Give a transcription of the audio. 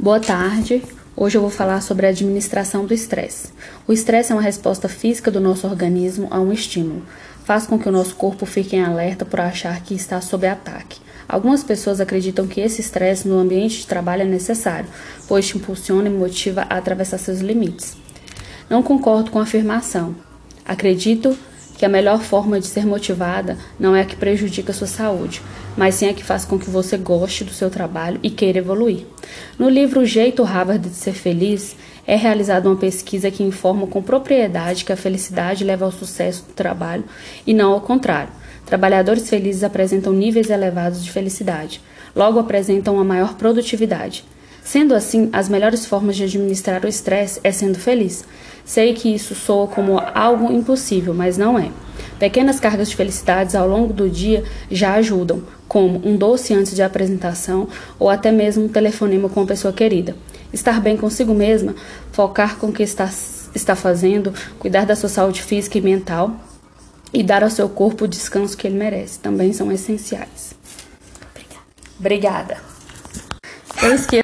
Boa tarde. Hoje eu vou falar sobre a administração do estresse. O estresse é uma resposta física do nosso organismo a um estímulo. Faz com que o nosso corpo fique em alerta por achar que está sob ataque. Algumas pessoas acreditam que esse estresse no ambiente de trabalho é necessário, pois te impulsiona e motiva a atravessar seus limites. Não concordo com a afirmação. Acredito que a melhor forma de ser motivada não é a que prejudica a sua saúde, mas sim a que faz com que você goste do seu trabalho e queira evoluir. No livro O Jeito Harvard de Ser Feliz, é realizada uma pesquisa que informa com propriedade que a felicidade leva ao sucesso do trabalho e não ao contrário. Trabalhadores felizes apresentam níveis elevados de felicidade, logo apresentam uma maior produtividade. Sendo assim, as melhores formas de administrar o estresse é sendo feliz. Sei que isso soa como algo impossível, mas não é. Pequenas cargas de felicidades ao longo do dia já ajudam, como um doce antes de apresentação ou até mesmo um telefonema com uma pessoa querida. Estar bem consigo mesma, focar com o que está, está fazendo, cuidar da sua saúde física e mental e dar ao seu corpo o descanso que ele merece também são essenciais. Obrigada. Eu esqueço